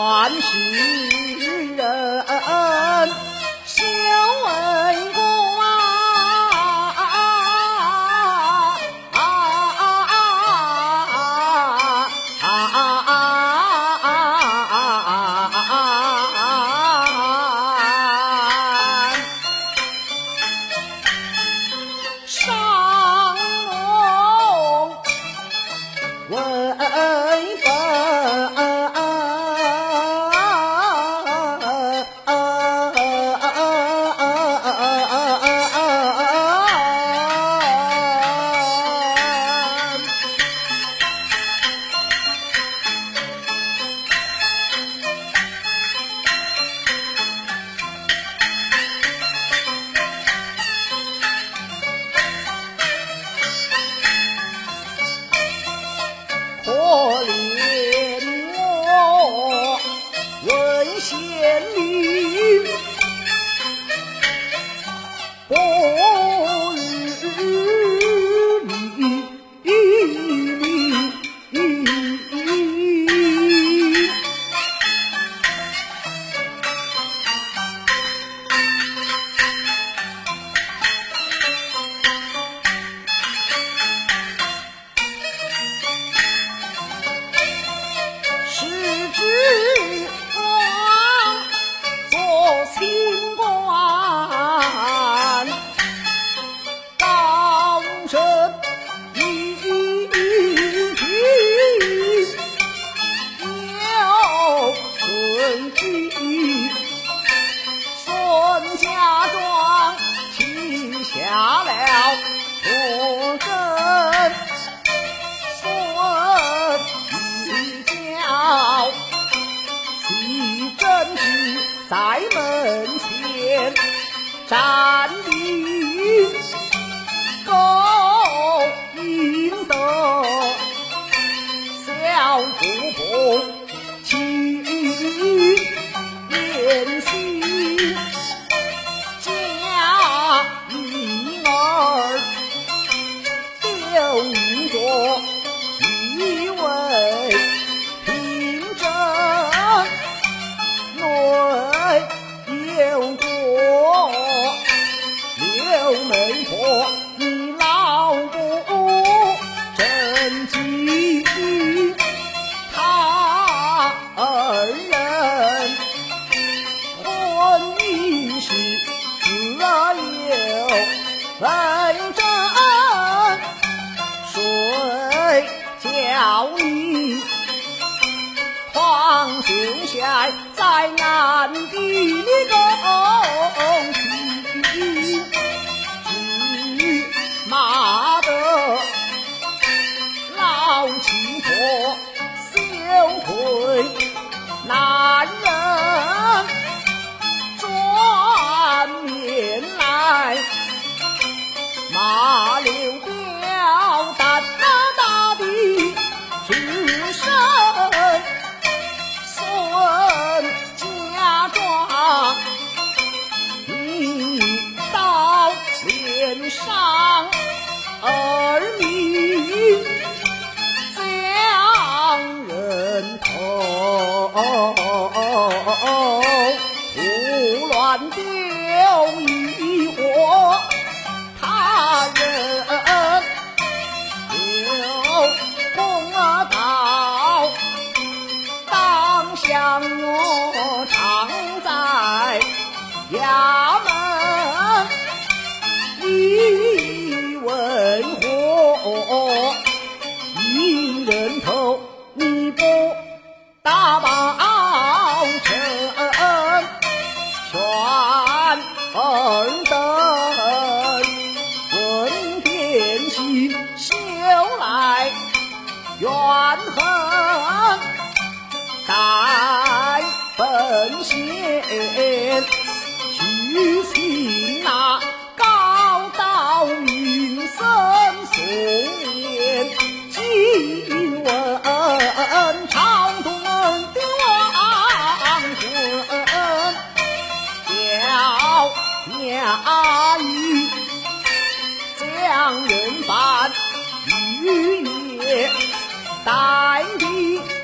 欢喜人。在门前站定，下在暗地攻击，只骂得老情婆胡乱丢一伙。人有公道，当向我常在儿等。怨恨待本县，叫衙役将人犯。雨夜。待定。